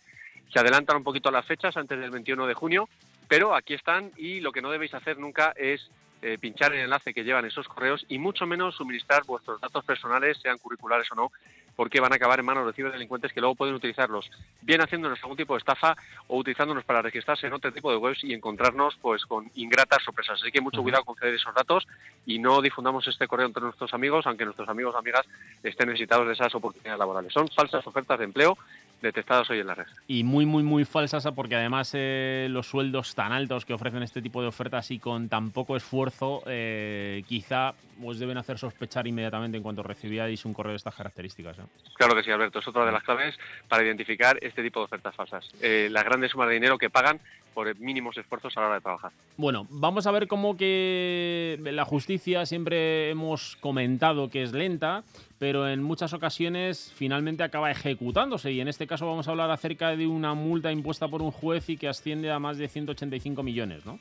Se adelantan un poquito las fechas antes del 21 de junio, pero aquí están y lo que no debéis hacer nunca es eh, pinchar el enlace que llevan esos correos y mucho menos suministrar vuestros datos personales, sean curriculares o no, porque van a acabar en manos de ciberdelincuentes que luego pueden utilizarlos bien haciéndonos algún tipo de estafa o utilizándonos para registrarse en otro tipo de webs y encontrarnos pues con ingratas sorpresas. Así que mucho cuidado con ceder esos datos y no difundamos este correo entre nuestros amigos, aunque nuestros amigos o amigas estén necesitados de esas oportunidades laborales. Son falsas ofertas de empleo detectadas hoy en la red. y muy, muy, muy falsas porque además eh, los sueldos tan altos que ofrecen este tipo de ofertas y con tan poco esfuerzo, eh, quizá os deben hacer sospechar inmediatamente en cuanto recibíais un correo de estas características. ¿eh? Claro que sí, Alberto. Es otra de las claves para identificar este tipo de ofertas falsas. Eh, las grandes sumas de dinero que pagan por mínimos esfuerzos a la hora de trabajar. Bueno, vamos a ver cómo que la justicia siempre hemos comentado que es lenta, pero en muchas ocasiones finalmente acaba ejecutándose y en este caso vamos a hablar acerca de una multa impuesta por un juez y que asciende a más de 185 millones, ¿no?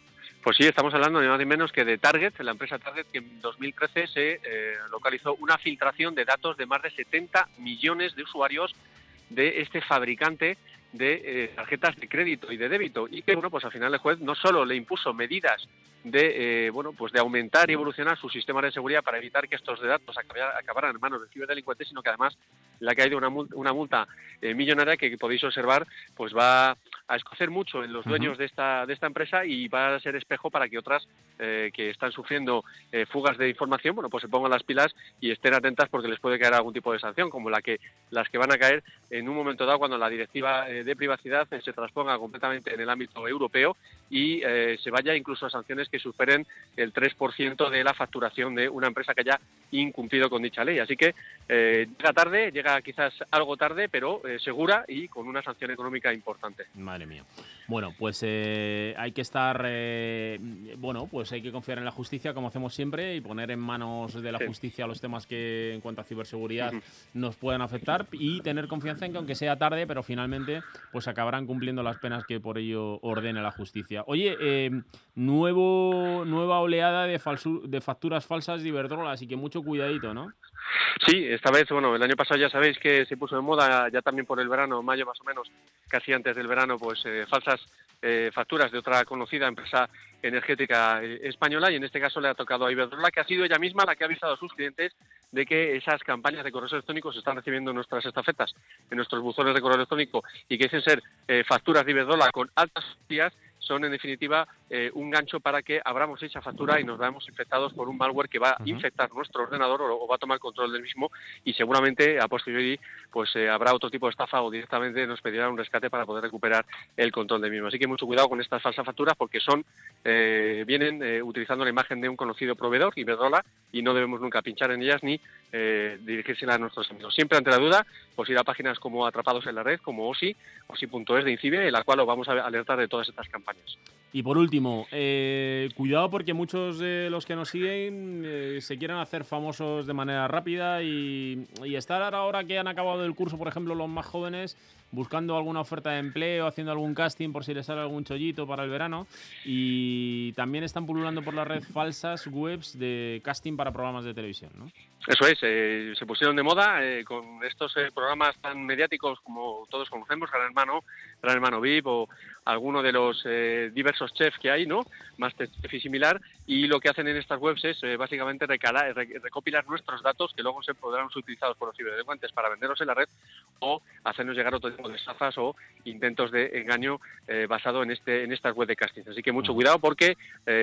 Pues sí, estamos hablando ni más ni menos que de Target, la empresa Target, que en 2013 se eh, localizó una filtración de datos de más de 70 millones de usuarios de este fabricante de eh, tarjetas de crédito y de débito. Y que bueno pues al final el juez no solo le impuso medidas de eh, bueno pues de aumentar y evolucionar su sistema de seguridad para evitar que estos datos acabara- acabaran en manos de ciberdelincuentes sino que además le ha caído una multa, una multa millonaria que podéis observar pues va a escocer mucho en los dueños de esta de esta empresa y va a ser espejo para que otras eh, que están sufriendo eh, fugas de información bueno pues se pongan las pilas y estén atentas porque les puede caer algún tipo de sanción como la que las que van a caer en un momento dado cuando la directiva eh, de privacidad se transponga completamente en el ámbito europeo y se vaya incluso a sanciones que superen el 3% de la facturación de una empresa que haya incumplido con dicha ley. Así que llega tarde, llega quizás algo tarde, pero segura y con una sanción económica importante. Madre mía. Bueno, pues eh, hay que estar, eh, bueno, pues hay que confiar en la justicia como hacemos siempre y poner en manos de la Sí. justicia los temas que en cuanto a ciberseguridad nos puedan afectar y tener confianza en que aunque sea tarde, pero finalmente pues acabarán cumpliendo las penas que por ello ordene la justicia. Oye, eh, nuevo, nueva oleada de, de facturas falsas de Iberdrola, así que mucho cuidadito, ¿no? Sí, esta vez, bueno, el año pasado ya sabéis que se puso de moda, ya también por el verano, mayo más o menos, casi antes del verano, pues eh, falsas eh, facturas de otra conocida empresa energética eh, española y en este caso le ha tocado a Iberdrola, que ha sido ella misma la que ha avisado a sus clientes de que esas campañas de correos electrónicos están recibiendo nuestras estafetas en nuestros buzones de correo electrónico y que dicen ser eh, facturas de Iberdrola con altas días son en definitiva eh, un gancho para que abramos dicha factura y nos veamos infectados por un malware que va a infectar nuestro ordenador o, o va a tomar control del mismo y seguramente a posteriori pues eh, habrá otro tipo de estafa o directamente nos pedirán un rescate para poder recuperar el control del mismo. Así que mucho cuidado con estas falsas facturas porque son eh, vienen eh, utilizando la imagen de un conocido proveedor, Iberdrola, y no debemos nunca pinchar en ellas ni dirigírsela a nuestros amigos. Siempre ante la duda, pues ir a páginas como Atrapados en la Red, como OSI, OSI.es de Incibe, en la cual os vamos a alertar de todas estas campañas. Y por último, eh, cuidado porque muchos de los que nos siguen eh, se quieren hacer famosos de manera rápida y, y estar ahora que han acabado el curso, por ejemplo, los más jóvenes, buscando alguna oferta de empleo, haciendo algún casting por si les sale algún chollito para el verano. Y también están pululando por la red falsas webs de casting para programas de televisión, ¿no? Eso es, eh, se pusieron de moda eh, con estos eh, programas tan mediáticos como todos conocemos, Gran Hermano, Gran Hermano VIP o alguno de los eh, diversos chefs que hay, ¿no? Masterchef y similar, y lo que hacen en estas webs es eh, básicamente recala- re- recopilar nuestros datos que luego se podrán ser utilizados por los ciberdelincuentes para venderlos en la red o hacernos llegar otro o de estafas o intentos de engaño eh, basado en este en estas web de castings. Así que mucho cuidado porque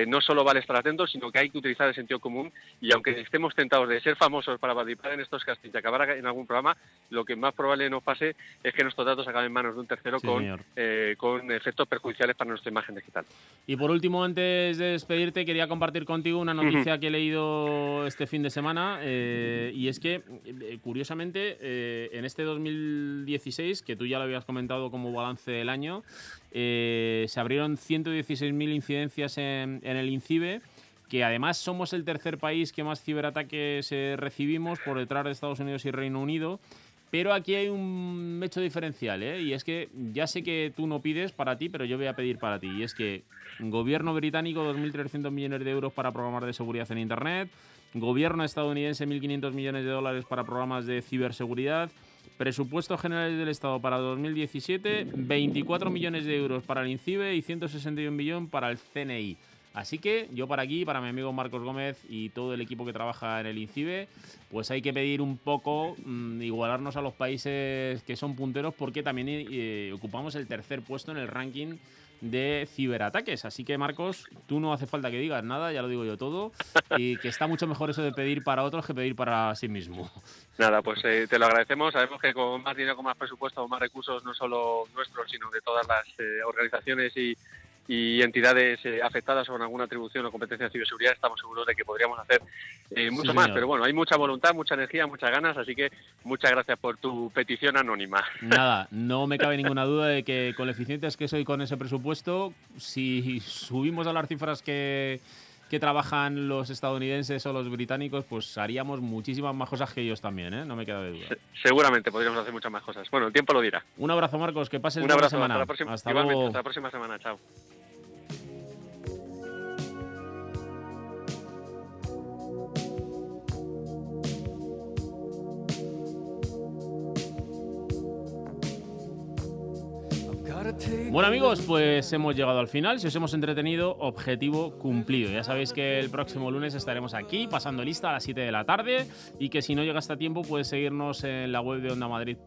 no solo vale estar atentos, sino que hay que utilizar el sentido común y aunque estemos tentados de ser famosos para participar en estos castings y acabar en algún programa, lo que más probable nos pase es que nuestros datos acaben en manos de un tercero Sí, con, eh, con efectos perjudiciales para nuestra imagen digital. Y por último, antes de despedirte, quería compartir contigo una noticia que he leído este fin de semana. eh, y es que, eh, curiosamente, eh, en este 2016, que tú ya lo habías comentado como balance del año, eh, se abrieron 116.000 incidencias en, en el INCIBE que además somos el tercer país que más ciberataques eh, recibimos por detrás de Estados Unidos y Reino Unido. Pero aquí hay un hecho diferencial, ¿eh? y es que ya sé que tú no pides para ti, pero yo voy a pedir para ti. Y es que gobierno británico 2.300 millones de euros para programas de seguridad en Internet, gobierno estadounidense 1.500 millones de dólares para programas de ciberseguridad, presupuestos generales del Estado para 2017, 24 millones de euros para el INCIBE y 161 millones para el CNI. Así que yo para aquí, para mi amigo Marcos Gómez y todo el equipo que trabaja en el INCIBE, pues hay que pedir un poco mm, igualarnos a los países que son punteros porque también eh, ocupamos el tercer puesto en el ranking de ciberataques. Así que Marcos, tú no hace falta que digas nada, ya lo digo yo todo, y que está mucho mejor eso de pedir para otros que pedir para sí mismo. Nada, pues eh, te lo agradecemos. Sabemos que con más dinero, con más presupuesto, con más recursos, no solo nuestros, sino de todas las eh, organizaciones y, y entidades eh, afectadas con alguna atribución o competencia de ciberseguridad, estamos seguros de que podríamos hacer eh, mucho Sí, más. señor. Pero bueno, hay mucha voluntad, mucha energía, muchas ganas, así que muchas gracias por tu petición anónima. Nada, no me cabe ninguna duda de que con lo eficientes que soy con ese presupuesto, si subimos a las cifras que, que trabajan los estadounidenses o los británicos, pues haríamos muchísimas más cosas que ellos también, ¿eh? No me queda de duda. Seguramente podríamos hacer muchas más cosas. Bueno, el tiempo lo dirá. Un abrazo, Marcos, que pases Un buena semana. hasta la próxima, Hasta luego. hasta la próxima semana. Chao. Bueno amigos, pues hemos llegado al final. Si os hemos entretenido, objetivo cumplido. Ya sabéis que el próximo lunes estaremos aquí pasando lista a las 7 de la tarde y que si no llegas a tiempo puedes seguirnos en la web de Onda Madrid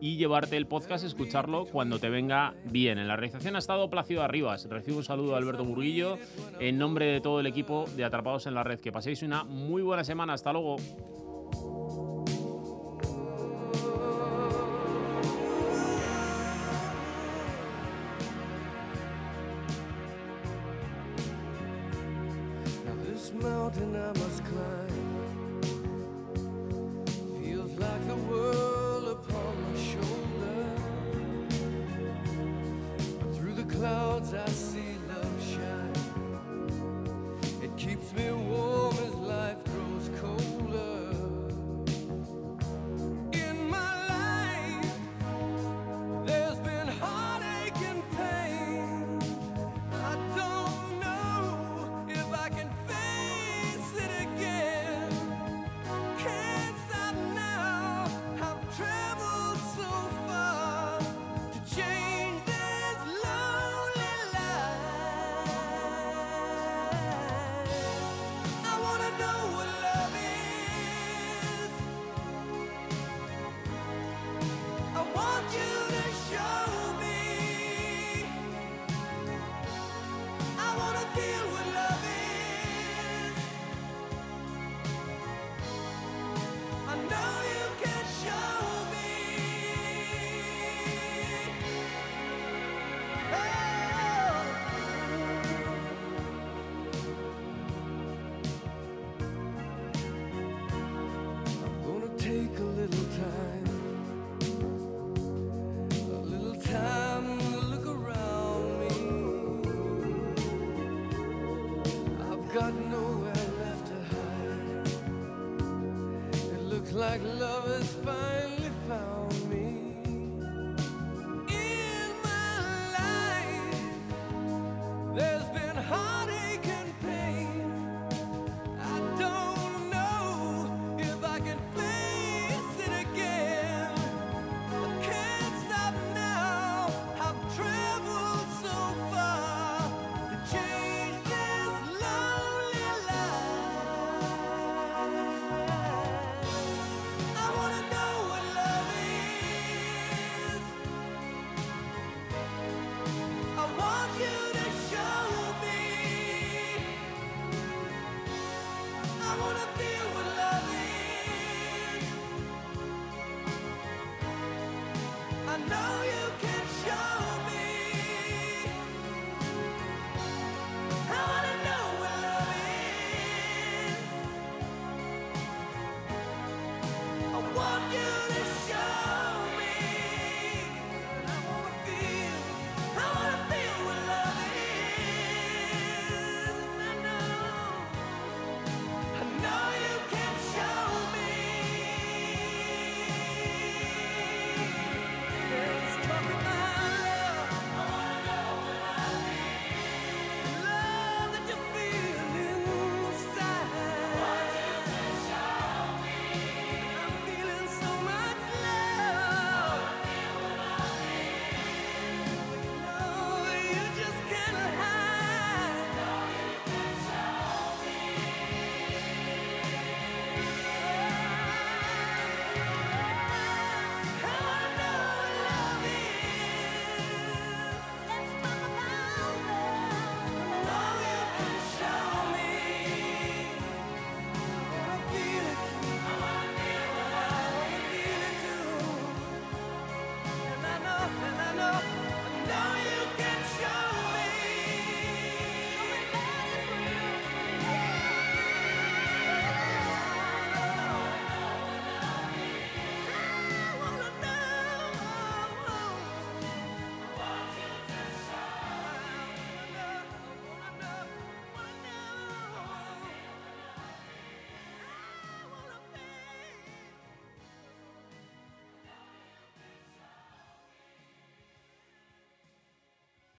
y llevarte el podcast, escucharlo cuando te venga bien. En la realización ha estado Plácido Arribas. Recibo un saludo de Alberto Burguillo en nombre de todo el equipo de Atrapados en la Red. Que paséis una muy buena semana. Hasta luego. Mountain I must climb